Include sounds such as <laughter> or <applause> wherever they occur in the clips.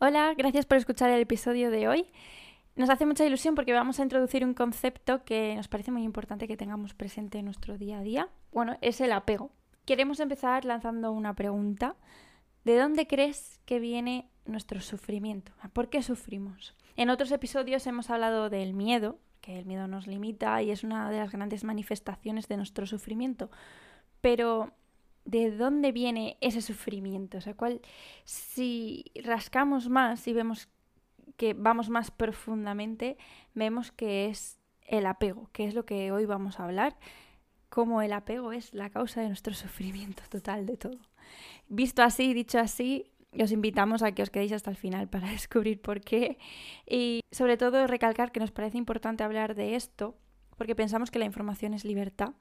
Hola, gracias por escuchar el episodio de hoy. Nos hace mucha ilusión porque vamos a introducir un concepto que nos parece muy importante que tengamos presente en nuestro día a día. Bueno, es el apego. Queremos empezar lanzando una pregunta. ¿De dónde crees que viene nuestro sufrimiento? ¿Por qué sufrimos? En otros episodios hemos hablado del miedo, que el miedo nos limita y es una de las grandes manifestaciones de nuestro sufrimiento. Pero de dónde viene ese sufrimiento. O sea, cuál, si rascamos más y vemos que vamos más profundamente, vemos que es el apego, que es lo que hoy vamos a hablar, cómo el apego es la causa de nuestro sufrimiento total de todo. Visto así, dicho así, os invitamos a que os quedéis hasta el final para <laughs> descubrir por qué y sobre todo recalcar que nos parece importante hablar de esto porque pensamos que la información es libertad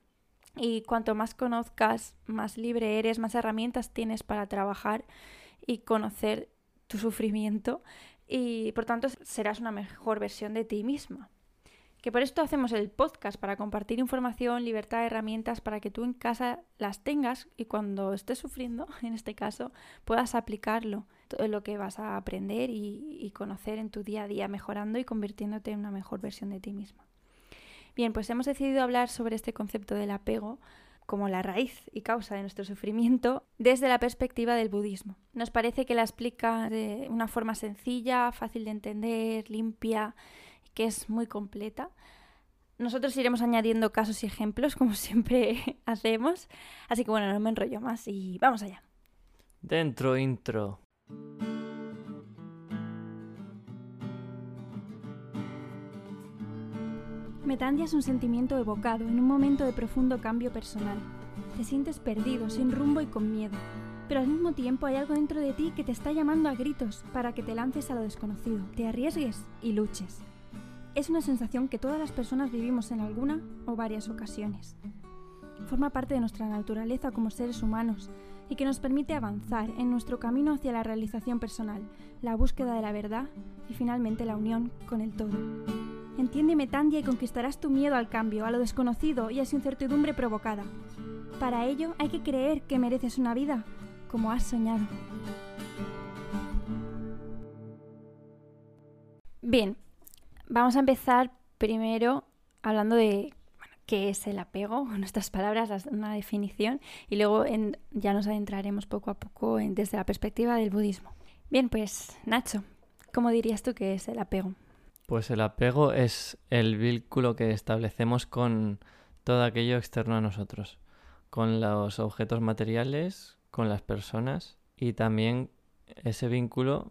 y cuanto más conozcas, más libre eres, más herramientas tienes para trabajar y conocer tu sufrimiento y por tanto serás una mejor versión de ti misma. Que por esto hacemos el podcast, para compartir información, libertad, herramientas, para que tú en casa las tengas y cuando estés sufriendo, <laughs> en este caso, puedas aplicarlo, todo lo que vas a aprender y, y conocer en tu día a día, mejorando y convirtiéndote en una mejor versión de ti misma. Bien, pues hemos decidido hablar sobre este concepto del apego como la raíz y causa de nuestro sufrimiento desde la perspectiva del budismo. Nos parece que la explica de una forma sencilla, fácil de entender, limpia, que es muy completa. Nosotros iremos añadiendo casos y ejemplos, como <laughs> siempre hacemos. Así que bueno, no me enrollo más y vamos allá. Dentro intro. Metandia es un sentimiento evocado en un momento de profundo cambio personal. Te sientes perdido, sin rumbo y con miedo, pero al mismo tiempo hay algo dentro de ti que te está llamando a gritos para que te lances a lo desconocido, te arriesgues y luches. Es una sensación que todas las personas vivimos en alguna o varias ocasiones. Forma parte de nuestra naturaleza como seres humanos y que nos permite avanzar en nuestro camino hacia la realización personal, la búsqueda de la verdad y finalmente la unión con el todo. Entiéndeme, Tandia, y conquistarás tu miedo al cambio, a lo desconocido y a su incertidumbre provocada. Para ello hay que creer que mereces una vida como has soñado. Bien, vamos a empezar primero hablando de qué es el apego, <laughs> en nuestras palabras, una definición, y luego ya nos adentraremos poco a poco desde la perspectiva del budismo. Bien, pues Nacho, ¿cómo dirías tú que es el apego? Pues el apego es el vínculo que establecemos con todo aquello externo a nosotros, con los objetos materiales, con las personas y también ese vínculo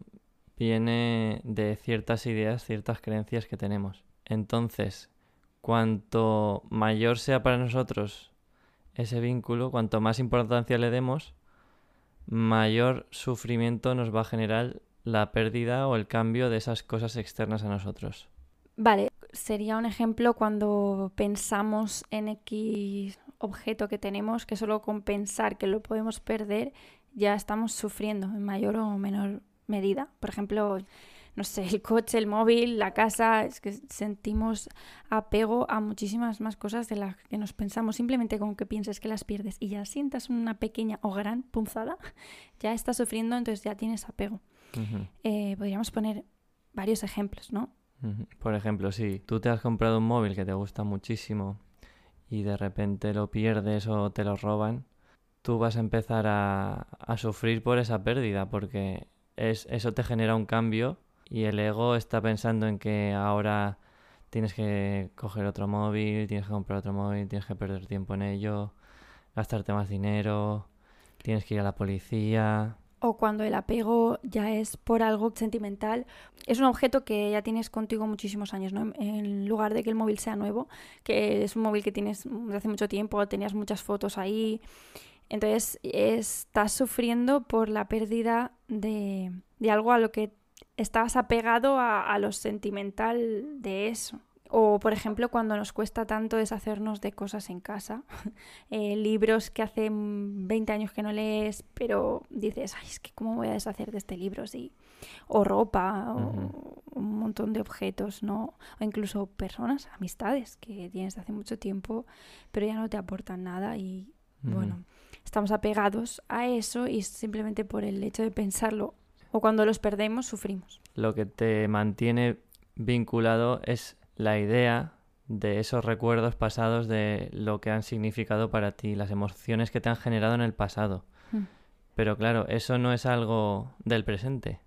viene de ciertas ideas, ciertas creencias que tenemos. Entonces, cuanto mayor sea para nosotros ese vínculo, cuanto más importancia le demos, mayor sufrimiento nos va a generar la pérdida o el cambio de esas cosas externas a nosotros. Vale, sería un ejemplo cuando pensamos en X objeto que tenemos, que solo con pensar que lo podemos perder ya estamos sufriendo en mayor o menor medida. Por ejemplo, no sé, el coche, el móvil, la casa, es que sentimos apego a muchísimas más cosas de las que nos pensamos. Simplemente con que pienses que las pierdes y ya sientas una pequeña o gran punzada, ya estás sufriendo, entonces ya tienes apego. Eh, podríamos poner varios ejemplos, ¿no? Por ejemplo, si tú te has comprado un móvil que te gusta muchísimo y de repente lo pierdes o te lo roban, tú vas a empezar a, sufrir por esa pérdida porque es, eso te genera un cambio y el ego está pensando en que ahora tienes que coger otro móvil, tienes que comprar otro móvil, tienes que perder tiempo en ello, gastarte más dinero, tienes que ir a la policía, o cuando el apego ya es por algo sentimental, es un objeto que ya tienes contigo muchísimos años, ¿no? En lugar de que el móvil sea nuevo, que es un móvil que tienes desde hace mucho tiempo, tenías muchas fotos ahí. Entonces estás sufriendo por la pérdida de, de algo a lo que estabas apegado a, a lo sentimental de eso. O, por ejemplo, cuando nos cuesta tanto deshacernos de cosas en casa, <laughs> eh, libros que hace 20 años que no lees, pero dices, ay, es que cómo voy a deshacer de este libro, sí. O ropa, o un montón de objetos, ¿no? O incluso personas, amistades que tienes hace mucho tiempo, pero ya no te aportan nada y, bueno, estamos apegados a eso y simplemente por el hecho de pensarlo o cuando los perdemos sufrimos. Lo que te mantiene vinculado es la idea de esos recuerdos pasados de lo que han significado para ti, las emociones que te han generado en el pasado. Mm. Pero claro, eso no es algo del presente,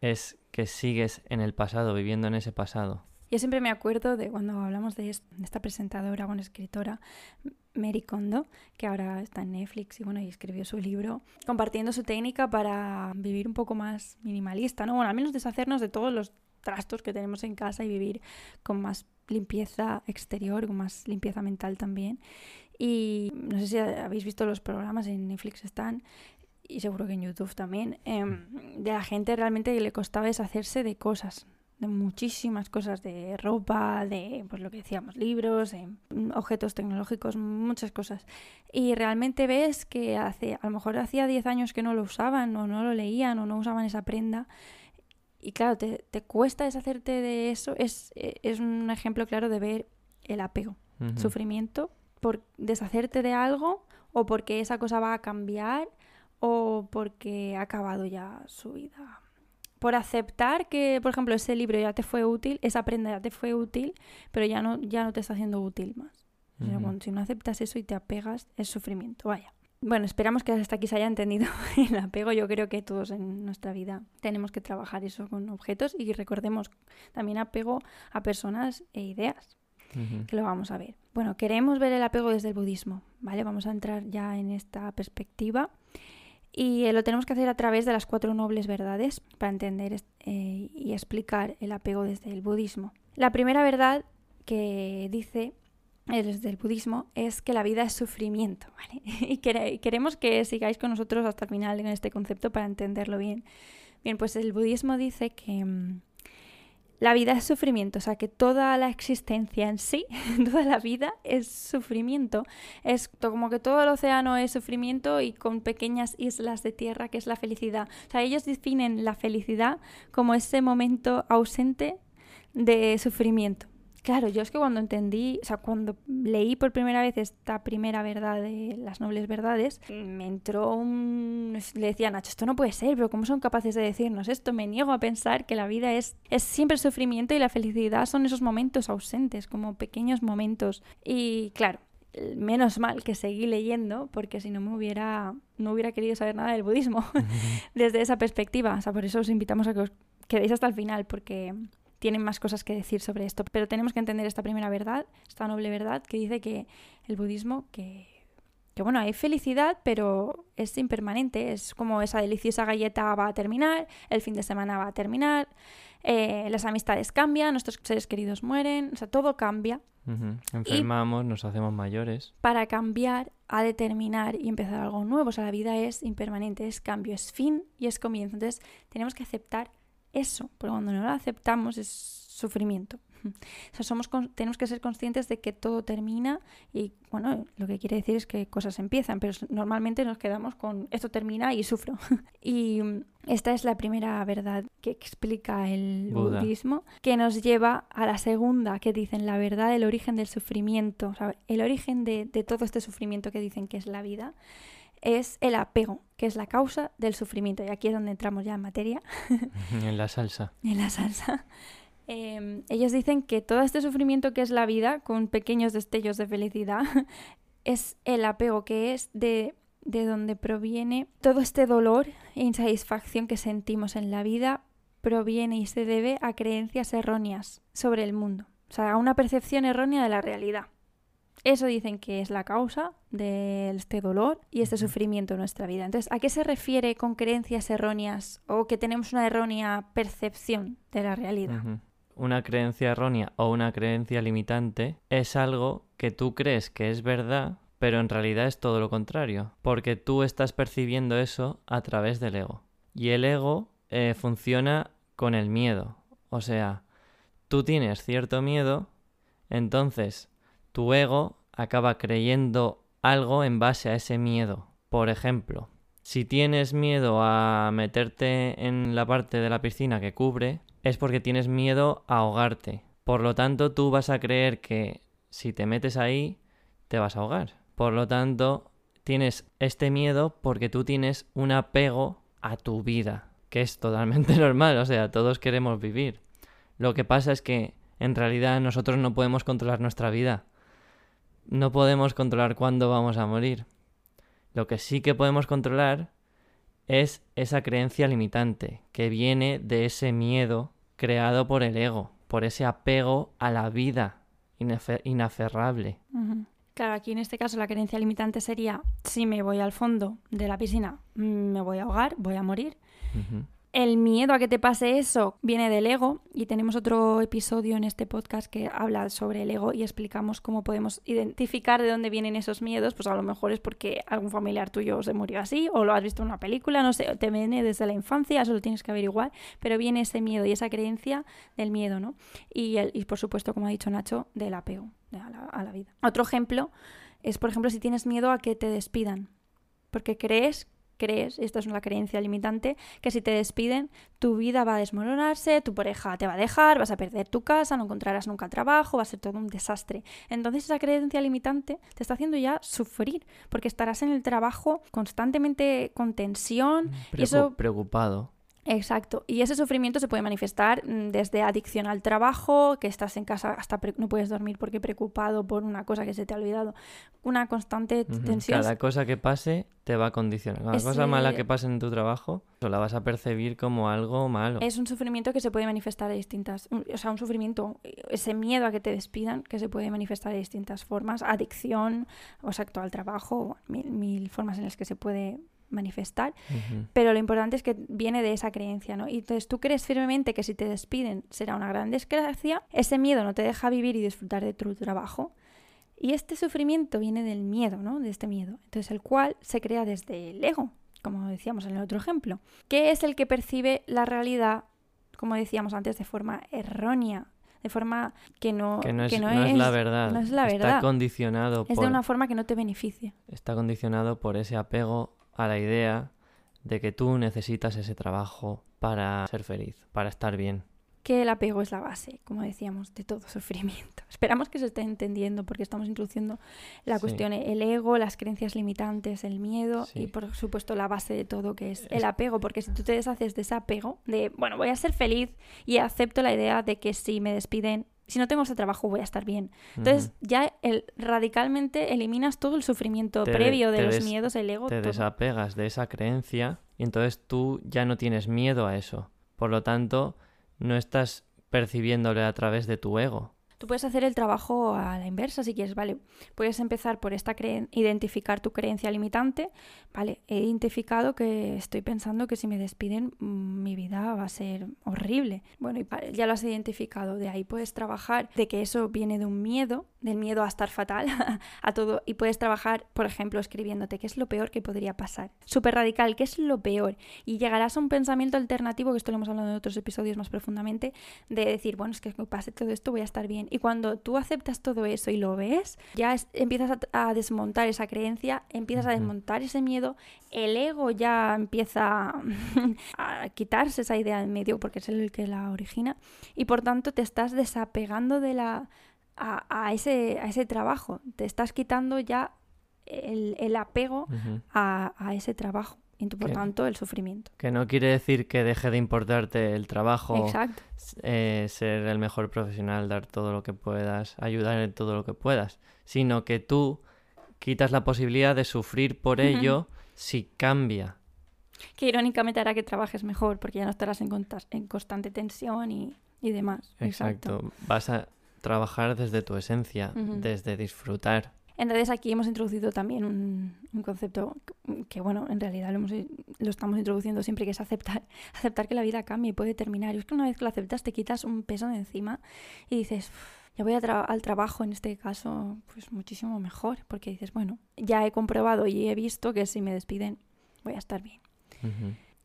es que sigues en el pasado, viviendo en ese pasado. Yo siempre me acuerdo de cuando hablamos de esta presentadora, bueno, escritora, Mary Kondo, que ahora está en Netflix y bueno, y escribió su libro, compartiendo su técnica para vivir un poco más minimalista, ¿no? Bueno, al menos deshacernos de todos los trastos que tenemos en casa y vivir con más limpieza exterior, con más limpieza mental también. Y no sé si habéis visto los programas en Netflix están y seguro que en YouTube también, em, de la gente realmente que le costaba deshacerse de cosas, de muchísimas cosas, de ropa, de pues lo que decíamos, libros, mm, objetos tecnológicos, muchas cosas. Y realmente ves que hace, a lo mejor hacía 10 años que no lo usaban o no lo leían o no usaban esa prenda. Y claro, te, te cuesta deshacerte de eso. Es, eh, es un ejemplo claro de ver el apego, sufrimiento por deshacerte de algo o porque esa cosa va a cambiar o porque ha acabado ya su vida. Por aceptar que, por ejemplo, ese libro ya te fue útil, esa prenda ya te fue útil, pero ya no, ya no te está haciendo útil más. Si no aceptas eso y te apegas, es sufrimiento, vaya. Bueno, esperamos que hasta aquí se haya entendido <laughs> el apego. Yo creo que todos en nuestra vida tenemos que trabajar eso con objetos y recordemos también apego a personas e ideas que lo vamos a ver. Bueno, queremos ver el apego desde el budismo, ¿vale? Vamos a entrar ya en esta perspectiva y eh, lo tenemos que hacer a través de las cuatro nobles verdades para entender eh, y explicar el apego desde el budismo. La primera verdad que dice desde el budismo es que la vida es sufrimiento, <laughs> ¿vale? Y quere- y queremos que sigáis con nosotros hasta el final en este concepto para entenderlo bien. Bien, pues el budismo dice que mm, la vida es sufrimiento, o sea que toda la existencia en sí, <laughs> toda la vida es sufrimiento. Es como que todo el océano es sufrimiento y con pequeñas islas de tierra que es la felicidad. O sea, ellos definen la felicidad como ese momento ausente de sufrimiento. Claro, yo es que cuando entendí, o sea, cuando leí por primera vez esta primera verdad de las nobles verdades, me entró un... Le decía a Nacho, esto no puede ser, pero ¿cómo son capaces de decirnos esto? Me niego a pensar que la vida es, es siempre sufrimiento y la felicidad son esos momentos ausentes, como pequeños momentos. Y claro, menos mal que seguí leyendo, porque si no me hubiera, no hubiera querido saber nada del budismo <laughs> desde esa perspectiva. O sea, por eso os invitamos a que os quedéis hasta el final, porque tienen más cosas que decir sobre esto. Pero tenemos que entender esta primera verdad, esta noble verdad, que dice que el budismo, que, que bueno, hay felicidad, pero es impermanente. Es como esa deliciosa galleta va a terminar, el fin de semana va a terminar, eh, las amistades cambian, nuestros seres queridos mueren, o sea, todo cambia. Ujú. Enfermamos, nos hacemos mayores. Para cambiar, ha de terminar y empezar algo nuevo. O sea, la vida es impermanente, es cambio, es fin y es comienzo. Entonces, tenemos que aceptar eso, porque cuando no lo aceptamos es sufrimiento. O sea, somos tenemos que ser conscientes de que todo termina y, bueno, lo que quiere decir es que cosas empiezan, pero normalmente nos quedamos con esto termina y sufro. <laughs> y mm, esta es la primera verdad que explica el Buda. budismo, que nos lleva a la segunda, que dicen la verdad del origen del sufrimiento, o sea, el origen de, de todo este sufrimiento que dicen que es la vida, es el apego, que es la causa del sufrimiento. Y aquí es donde entramos ya en materia <laughs> en la salsa. <laughs> en la salsa. Eh, ellos dicen que todo este sufrimiento que es la vida, con pequeños destellos de felicidad, <laughs> es el apego que es de, de donde proviene todo este dolor e insatisfacción que sentimos en la vida, proviene y se debe a creencias erróneas sobre el mundo, o sea, a una percepción errónea de la realidad. Eso dicen que es la causa de este dolor y este sufrimiento en nuestra vida. Entonces, ¿a qué se refiere con creencias erróneas o que tenemos una errónea percepción de la realidad? Una creencia errónea o una creencia limitante es algo que tú crees que es verdad, pero en realidad es todo lo contrario, porque tú estás percibiendo eso a través del ego. Y el ego eh, funciona con el miedo. O sea, tú tienes cierto miedo, entonces tu ego acaba creyendo algo en base a ese miedo. Por ejemplo, si tienes miedo a meterte en la parte de la piscina que cubre, es porque tienes miedo a ahogarte. Por lo tanto, tú vas a creer que si te metes ahí, te vas a ahogar. Por lo tanto, tienes este miedo porque tú tienes un apego a tu vida. que es totalmente <laughs> normal, o sea, todos queremos vivir. Lo que pasa es que en realidad nosotros no podemos controlar nuestra vida. No podemos controlar cuándo vamos a morir. Lo que sí que podemos controlar es esa creencia limitante que viene de ese miedo creado por el ego, por ese apego a la vida inaferrable. Claro, aquí en este caso la creencia limitante sería, si me voy al fondo de la piscina, me voy a ahogar, voy a morir el miedo a que te pase eso viene del ego y tenemos otro episodio en este podcast que habla sobre el ego y explicamos cómo podemos identificar de dónde vienen esos miedos, pues a lo mejor es porque algún familiar tuyo se murió así o lo has visto en una película, no sé, te viene desde la infancia, eso lo tienes que averiguar, pero viene ese miedo y esa creencia del miedo, ¿no? Y, el, y por supuesto, como ha dicho Nacho, del apego a la, a la vida. Otro ejemplo es, por ejemplo, si tienes miedo a que te despidan, porque crees crees, esta es una creencia limitante, que si te despiden, tu vida va a desmoronarse, tu pareja te va a dejar, vas a perder tu casa, no encontrarás nunca trabajo, va a ser todo un desastre. Entonces esa creencia limitante te está haciendo ya sufrir, porque estarás en el trabajo constantemente con tensión. y eso... Preocupado. Exacto. Y ese sufrimiento se puede manifestar mm, desde adicción al trabajo, que estás en casa hasta no puedes dormir porque preocupado por una cosa que se te ha olvidado, una constante tensión. Cada cosa que pase te va a condicionar. Cada cosa mala que pase en tu trabajo, la vas a percibir como algo malo. Es un sufrimiento que se puede manifestar de distintas, o sea, un sufrimiento, ese miedo a que te despidan, que se puede manifestar de distintas formas, adicción, o sea, al trabajo, mil, mil formas en las que se puede manifestar, pero lo importante es que viene de esa creencia, ¿no? Y entonces tú crees firmemente que si te despiden será una gran desgracia, ese miedo no te deja vivir y disfrutar de tu trabajo. Y este sufrimiento viene del miedo, ¿no? De este miedo. Entonces el cual se crea desde el ego, como decíamos en el otro ejemplo, que es el que percibe la realidad, como decíamos antes, de forma errónea, de forma que no, que no, es, la verdad. No es la verdad. Está condicionado Es de una forma que no te beneficia. Está condicionado por ese apego a la idea de que tú necesitas ese trabajo para ser feliz, para estar bien. Que el apego es la base, como decíamos, de todo sufrimiento. <laughs> Esperamos que se esté entendiendo porque estamos introduciendo la cuestión, el ego, las creencias limitantes, el miedo y por supuesto la base de todo que es el apego, porque si tú te deshaces de ese apego, de, bueno, voy a ser feliz y acepto la idea de que si me despiden si no tengo ese trabajo voy a estar bien. Entonces ya el, radicalmente eliminas todo el sufrimiento previo de los miedos, el ego. Te desapegas de esa creencia y entonces tú ya no tienes miedo a eso. Por lo tanto, no estás percibiéndole a través de tu ego. Tú puedes hacer el trabajo a la inversa si quieres, ¿vale? Puedes empezar por esta identificar tu creencia limitante, ¿vale? He identificado que estoy pensando que si me despiden mm, mi vida va a ser horrible. Bueno, ya lo has identificado, de ahí puedes trabajar de que eso viene de un miedo, del miedo a estar fatal, <laughs> a todo, y puedes trabajar, por ejemplo, escribiéndote qué es lo peor que podría pasar. Súper radical, qué es lo peor. Y llegarás a un pensamiento alternativo, que esto lo hemos hablado en otros episodios más profundamente, de decir, bueno, es que me pase todo esto, voy a estar bien y cuando tú aceptas todo eso y lo ves, ya empiezas a, desmontar esa creencia, empiezas a desmontar ese miedo, el ego ya empieza <laughs> a quitarse esa idea en medio porque es el que la origina y por tanto te estás desapegando de la a, ese, a ese trabajo, te estás quitando ya el, apego a, a ese trabajo y por tanto el sufrimiento. Que no quiere decir que deje de importarte el trabajo, eh, ser el mejor profesional, dar todo lo que puedas, ayudar en todo lo que puedas, sino que tú quitas la posibilidad de sufrir por ello si cambia. Que irónicamente hará que trabajes mejor porque ya no estarás en, en constante tensión y, demás. Exacto. Vas a trabajar desde tu esencia, desde disfrutar. Entonces aquí hemos introducido también un, concepto que, bueno, en realidad lo, lo, estamos introduciendo siempre, que es aceptar, <laughs> aceptar que la vida cambia y puede terminar. Y es que una vez que lo aceptas te quitas un peso de encima y dices, ya voy al trabajo en este caso pues muchísimo mejor, porque dices, bueno, ya he comprobado y he visto que si me despiden voy a estar bien.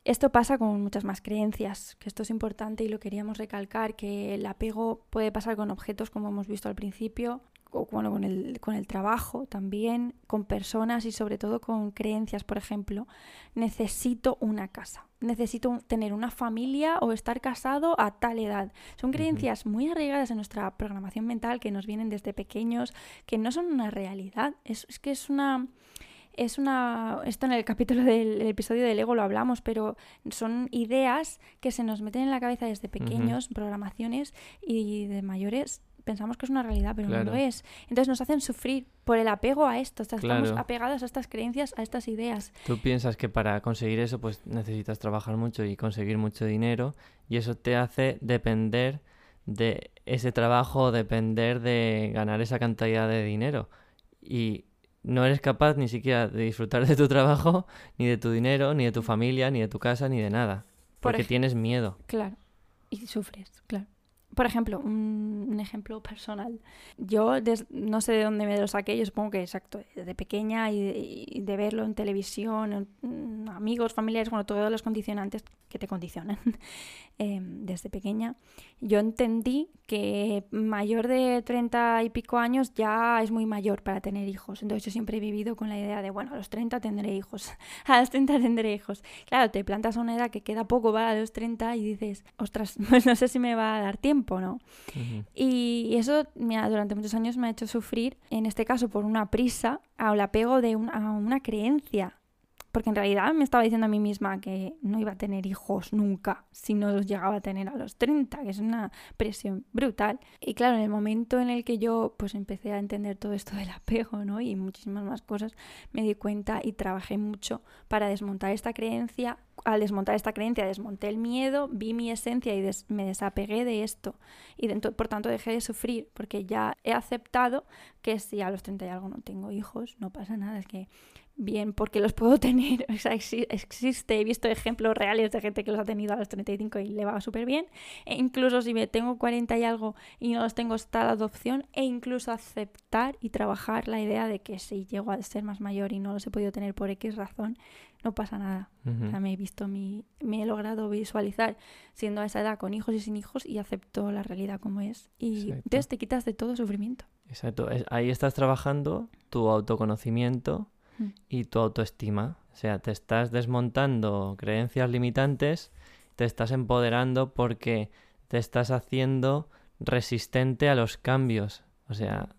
Esto pasa con muchas más creencias, que esto es importante y lo queríamos recalcar, que el apego puede pasar con objetos como hemos visto al principio, o bueno, con el, con el trabajo también, con personas y sobre todo con creencias, por ejemplo, necesito una casa, necesito tener una familia o estar casado a tal edad. Son creencias muy arraigadas en nuestra programación mental que nos vienen desde pequeños, que no son una realidad, es, es que es una es una. Esto en el capítulo del el episodio del ego lo hablamos, pero son ideas que se nos meten en la cabeza desde pequeños, programaciones, y de mayores pensamos que es una realidad, pero no lo es. Entonces nos hacen sufrir por el apego a esto. Estamos apegados a estas creencias, a estas ideas. Tú piensas que para conseguir eso, pues necesitas trabajar mucho y conseguir mucho dinero, y eso te hace depender de ese trabajo, depender de ganar esa cantidad de dinero. Y no eres capaz ni siquiera de disfrutar de tu trabajo, ni de tu dinero, ni de tu familia, ni de tu casa, ni de nada. Porque tienes miedo. Claro. Y sufres, claro por ejemplo, un, ejemplo personal. Yo no sé de dónde me lo saqué, yo supongo que exacto, de pequeña y de, verlo en televisión, amigos, familiares, bueno, todos los condicionantes que te condicionan <laughs> em, desde pequeña. Yo entendí que mayor de 30 y pico años ya es muy mayor para tener hijos. Entonces yo siempre he vivido con la idea de, bueno, a los 30 tendré hijos, <laughs> a los 30 tendré hijos. Claro, te plantas a una edad que queda poco para los 30 y dices, ostras, <laughs> pues no sé si me va a dar tiempo ¿no? Y eso durante muchos años me ha hecho sufrir, en este caso por una prisa, al apego de a una creencia porque en realidad me estaba diciendo a mí misma que no iba a tener hijos nunca si no los llegaba a tener a los 30, que es una presión brutal. Y claro, en el momento en el que yo pues empecé a entender todo esto del apego, ¿no? Y muchísimas más cosas, me di cuenta y trabajé mucho para desmontar esta creencia. Al desmontar esta creencia, desmonté el miedo, vi mi esencia y me desapegué de esto. Y por tanto dejé de sufrir, porque ya he aceptado que si a los 30 y algo no tengo hijos, no pasa nada. Es que bien porque los puedo <laughs> tener. O sea, existe, he visto ejemplos reales de gente que los ha tenido a los 35 y le va súper bien. E incluso si me tengo 40 y algo y no los tengo, está la adopción. E incluso aceptar y trabajar la idea de que si llego a ser más mayor y no los he podido tener por X razón, no pasa nada. O sea, me he visto, mi, me he logrado visualizar siendo a esa edad con hijos y sin hijos y acepto la realidad como es. Y entonces te quitas de todo sufrimiento. Exacto. Ahí estás trabajando tu autoconocimiento y tu autoestima. O sea, te estás desmontando creencias limitantes, te estás empoderando porque te estás haciendo resistente a los cambios. O sea,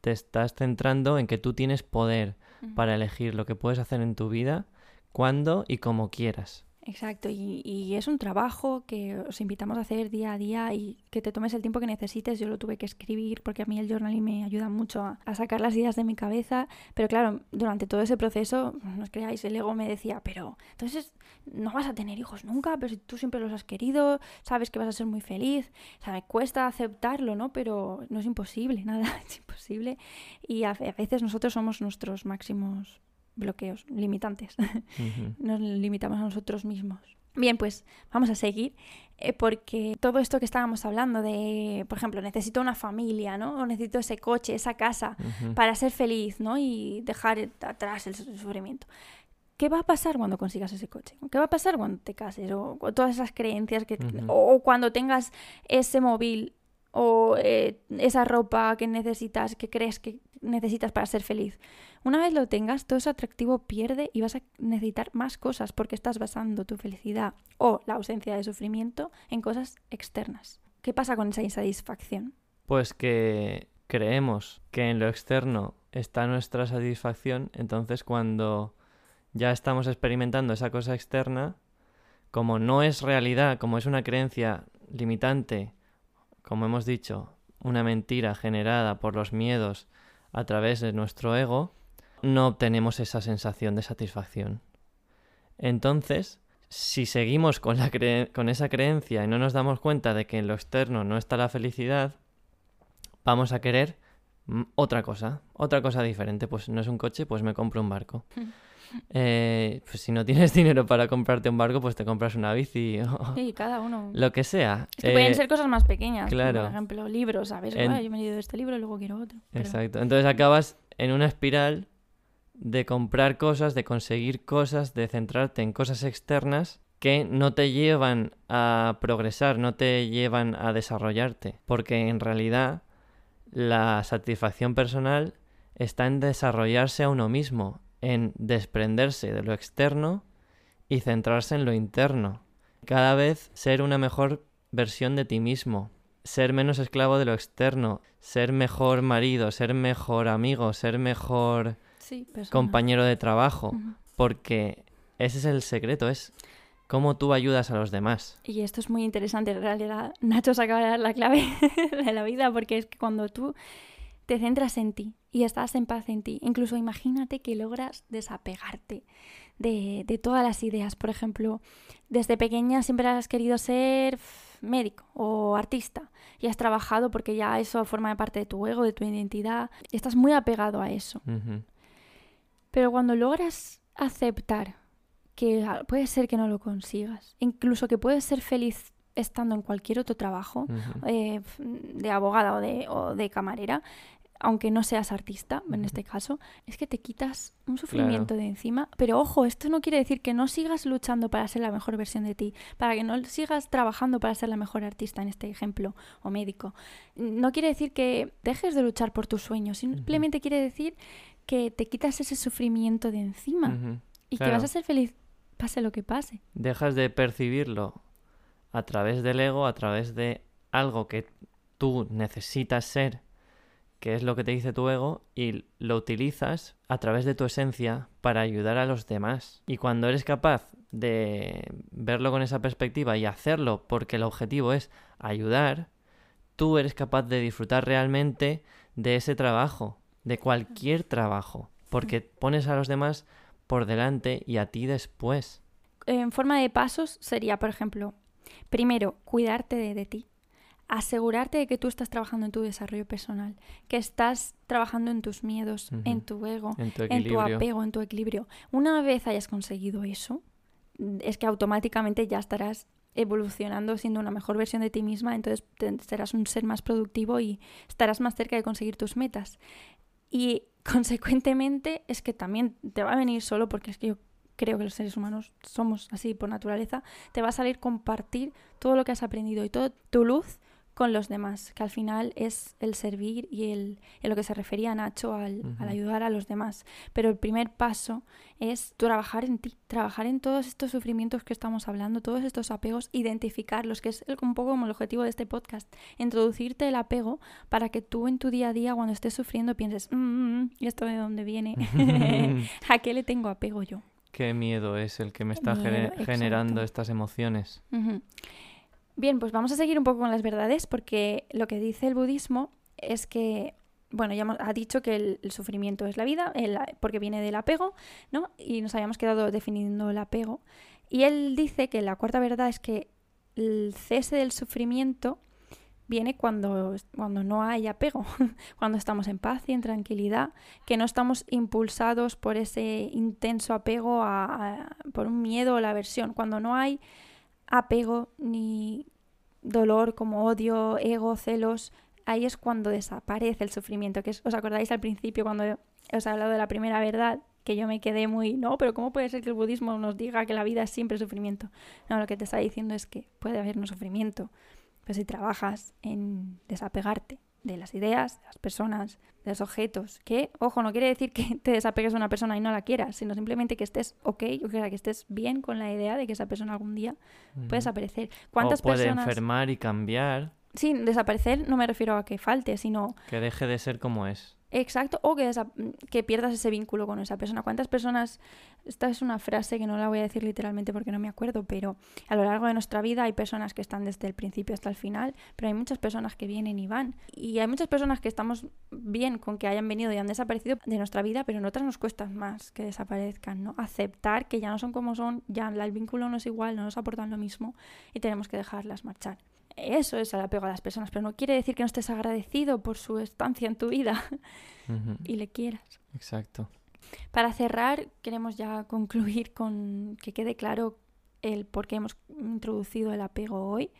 te estás centrando en que tú tienes poder para elegir lo que puedes hacer en tu vida, cuando y como quieras. Exacto, y, es un trabajo que os invitamos a hacer día a día y que te tomes el tiempo que necesites. Yo lo tuve que escribir porque a mí el journaling me ayuda mucho a, sacar las ideas de mi cabeza, pero claro, durante todo ese proceso, no os creáis, el ego me decía, pero entonces no vas a tener hijos nunca, pero si tú siempre los has querido, sabes que vas a ser muy feliz. O sea, me cuesta aceptarlo, ¿no? Pero no es imposible, <laughs> nada, es imposible. Y a veces nosotros somos nuestros máximos bloqueos limitantes. <laughs> Nos limitamos a nosotros mismos. Bien, pues vamos a seguir eh, porque todo esto que estábamos hablando de, por ejemplo, necesito una familia, ¿no? O necesito ese coche, esa casa para ser feliz, ¿no? Y dejar atrás el sufrimiento. ¿Qué va a pasar cuando consigas ese coche? ¿Qué va a pasar cuando te cases? O, todas esas creencias que... O cuando tengas ese móvil o eh, esa ropa que necesitas, que crees que necesitas para ser feliz. Una vez lo tengas, todo ese atractivo pierde y vas a necesitar más cosas porque estás basando tu felicidad o la ausencia de sufrimiento en cosas externas. ¿Qué pasa con esa insatisfacción? Pues que creemos que en lo externo está nuestra satisfacción, entonces cuando ya estamos experimentando esa cosa externa, como no es realidad, como es una creencia limitante, como hemos dicho, una mentira generada por los miedos a través de nuestro ego, no obtenemos esa sensación de satisfacción. Entonces, si seguimos con, con esa creencia y no nos damos cuenta de que en lo externo no está la felicidad, vamos a querer otra cosa, otra cosa diferente. Pues no es un coche, pues me compro un barco. <laughs> Eh, pues si no tienes <laughs> dinero para comprarte un barco, pues te compras una bici <laughs> o sí, cada uno. lo que sea. Es que pueden eh, ser cosas más pequeñas. Claro. por ejemplo, libros, ¿sabes? yo me he leído este libro, luego quiero otro. Exacto. Entonces acabas en una espiral de comprar cosas, de conseguir cosas, de centrarte en cosas externas que no te llevan a progresar, no te llevan a desarrollarte, porque en realidad la satisfacción personal está en desarrollarse a uno mismo, en desprenderse de lo externo y centrarse en lo interno. Cada vez ser una mejor versión de ti mismo, ser menos esclavo de lo externo, ser mejor marido, ser mejor amigo, ser mejor Sí, compañero de trabajo, porque ese es el secreto, es cómo tú ayudas a los demás. Y esto es muy interesante, en realidad. Nacho se acaba de dar la clave <laughs> de la vida, porque es que cuando tú te centras en ti y estás en paz en ti, incluso imagínate que logras desapegarte de, de todas las ideas. Por ejemplo, desde pequeña siempre has querido ser médico o artista y has trabajado porque ya eso forma parte de tu ego, de tu identidad, y estás muy apegado a eso. Pero cuando logras aceptar que puede ser que no lo consigas, incluso que puedes ser feliz estando en cualquier otro trabajo, eh, de abogada o de, o de camarera, aunque no seas artista, en este caso, es que te quitas un sufrimiento de encima. Pero ojo, esto no quiere decir que no sigas luchando para ser la mejor versión de ti, para que no sigas trabajando para ser la mejor artista, en este ejemplo, o médico. No quiere decir que dejes de luchar por tus sueños, simplemente quiere decir que te quitas ese sufrimiento de encima y que vas a ser feliz pase lo que pase. Dejas de percibirlo a través del ego, a través de algo que tú necesitas ser, que es lo que te dice tu ego, y lo utilizas a través de tu esencia para ayudar a los demás. Y cuando eres capaz de verlo con esa perspectiva y hacerlo porque el objetivo es ayudar, tú eres capaz de disfrutar realmente de ese trabajo, de cualquier trabajo, porque pones a los demás por delante y a ti después. En forma de pasos sería, por ejemplo, primero, cuidarte de, de ti. Asegurarte de que tú estás trabajando en tu desarrollo personal, que estás trabajando en tus miedos, Ujú. en tu ego, En tu en tu apego, en tu equilibrio. Una vez hayas conseguido eso, es que automáticamente ya estarás evolucionando siendo una mejor versión de ti misma, entonces te- serás un ser más productivo y estarás más cerca de conseguir tus metas. Y <laughs> consecuentemente es que también te va a venir solo, porque es que yo creo que los seres humanos somos así por naturaleza, te va a salir compartir todo lo que has aprendido y toda tu luz con los demás, que al final es el servir y el, en lo que se refería Nacho al, al Ujú. ayudar a los demás. Pero el primer paso es trabajar en ti, trabajar en todos estos sufrimientos que estamos hablando, todos estos apegos, identificarlos, que es el- un poco como el objetivo de este podcast, introducirte el apego para que tú en tu día a día cuando estés sufriendo pienses, "Mm, mm, mm, ¿y esto de dónde viene? <laughs> ¿A qué le tengo apego yo? Qué miedo es el que me está Miedo, gener- generando exacto. estas emociones. Ujú. Bien, pues vamos a seguir un poco con las verdades porque lo que dice el budismo es que, bueno, ya ha dicho que el, sufrimiento es la vida, porque viene del apego, ¿no? Y nos habíamos quedado definiendo el apego. Y él dice que la cuarta verdad es que el cese del sufrimiento viene cuando, cuando no hay apego, <laughs> cuando estamos en paz y en tranquilidad, que no estamos impulsados por ese intenso apego, a- a- por un miedo o la aversión, cuando no hay apego ni dolor como odio, ego, celos, ahí es cuando desaparece el sufrimiento. Que ¿Os acordáis al principio cuando os he hablado de la primera verdad? Que yo me quedé muy, no, pero ¿cómo puede ser que el budismo nos diga que la vida es siempre sufrimiento? No, lo que te está diciendo es que puede haber un sufrimiento, pero si trabajas en desapegarte de las ideas, de las personas, de los objetos, que, ojo, no quiere decir que <laughs> te desapegues de una persona y no la quieras, sino simplemente que estés ok, o sea, que estés bien con la idea de que esa persona algún día puede desaparecer. O ¿Cuántas puede personas... enfermar y cambiar, Sí, desaparecer no me refiero a que falte, sino que deje de ser como es. Exacto, o que, que pierdas ese vínculo con esa persona. ¿Cuántas personas, esta es una frase que no la voy a decir literalmente porque no me acuerdo, pero a lo largo de nuestra vida hay personas que están desde el principio hasta el final, pero hay muchas personas que vienen y van. Y hay muchas personas que estamos bien con que hayan venido y han desaparecido de nuestra vida, pero en otras nos cuesta más que desaparezcan, ¿no? Aceptar que ya no son como son, ya el vínculo no es igual, no nos aportan lo mismo y tenemos que dejarlas marchar. Eso es el apego a las personas, pero no quiere decir que no estés agradecido por su estancia en tu vida <laughs> y le quieras. Exacto. Para cerrar, queremos ya concluir con que quede claro el por qué hemos introducido el apego hoy.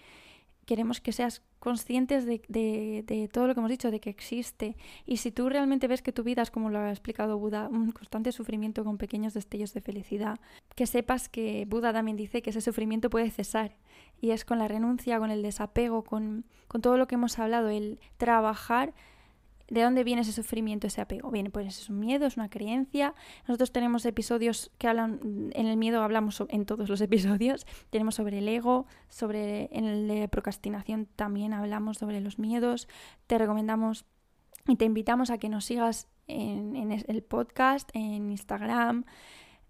Queremos que seas conscientes de, de- de todo lo que hemos dicho, de que existe. Y si tú realmente ves que tu vida es, como lo ha explicado Buda, un constante sufrimiento con pequeños destellos de felicidad, que sepas que Buda también dice que ese sufrimiento puede cesar. Y es con la renuncia, con el desapego, con, con todo lo que hemos hablado, el trabajar ¿De dónde viene ese sufrimiento, ese apego? Viene, pues es un miedo, es una creencia. Nosotros tenemos episodios que hablan, en el miedo hablamos en todos los <laughs> episodios. Tenemos sobre el ego, sobre en el de procrastinación también hablamos sobre los miedos. Te recomendamos Y te invitamos a que nos sigas en, en el podcast, en Instagram,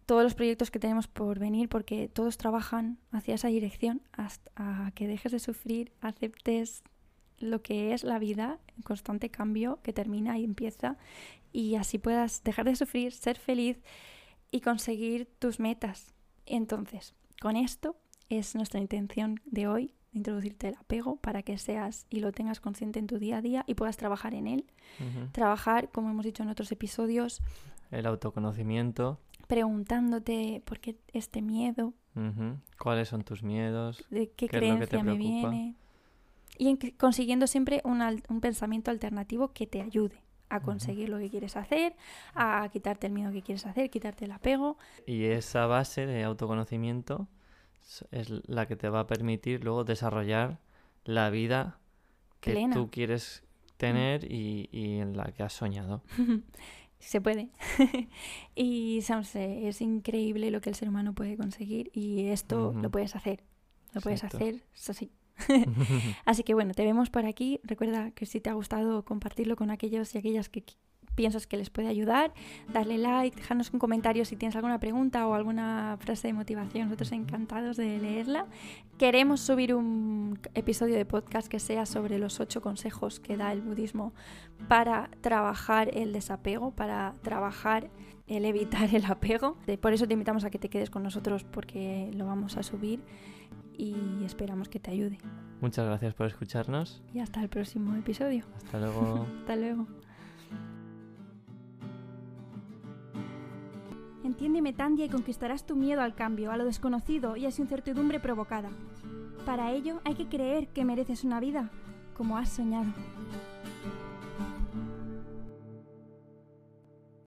todos los proyectos que tenemos por venir, porque todos trabajan hacia esa dirección, hasta que dejes de sufrir, aceptes lo que es la vida en constante cambio que termina y empieza y así puedas dejar de sufrir, ser feliz y conseguir tus metas. Entonces, con esto es nuestra intención de hoy, introducirte el apego para que seas y lo tengas consciente en tu día a día y puedas trabajar en él. Trabajar, como hemos dicho en otros episodios. El autoconocimiento. Preguntándote por qué este miedo. ¿Cuáles son tus miedos? ¿De qué, creencia me viene? Y consiguiendo siempre un pensamiento alternativo que te ayude a conseguir lo que quieres hacer, a quitarte el miedo que quieres hacer, quitarte el apego. Y esa base de autoconocimiento es la que te va a permitir luego desarrollar la vida que tú quieres tener y, en la que has soñado. <laughs> Se puede. <laughs> y es increíble lo que el ser humano puede conseguir y esto lo puedes hacer. Lo puedes hacer. <laughs> Así que bueno, te vemos por aquí. Recuerda que si te ha gustado compartirlo con aquellos y aquellas que piensas que les puede ayudar, darle like, dejarnos un comentario si tienes alguna pregunta o alguna frase de motivación. Nosotros encantados de leerla. Queremos subir un episodio de podcast que sea sobre los ocho consejos que da el budismo para trabajar el desapego, para trabajar el evitar el apego. Por eso te invitamos a que te quedes con nosotros porque lo vamos a subir y esperamos que te ayude. Muchas gracias por escucharnos. Y hasta el próximo episodio. Hasta luego. <laughs> hasta luego. Entiéndeme, Tandia, y conquistarás tu miedo al cambio, a lo desconocido y a su incertidumbre provocada. Para ello hay que creer que mereces una vida como has soñado.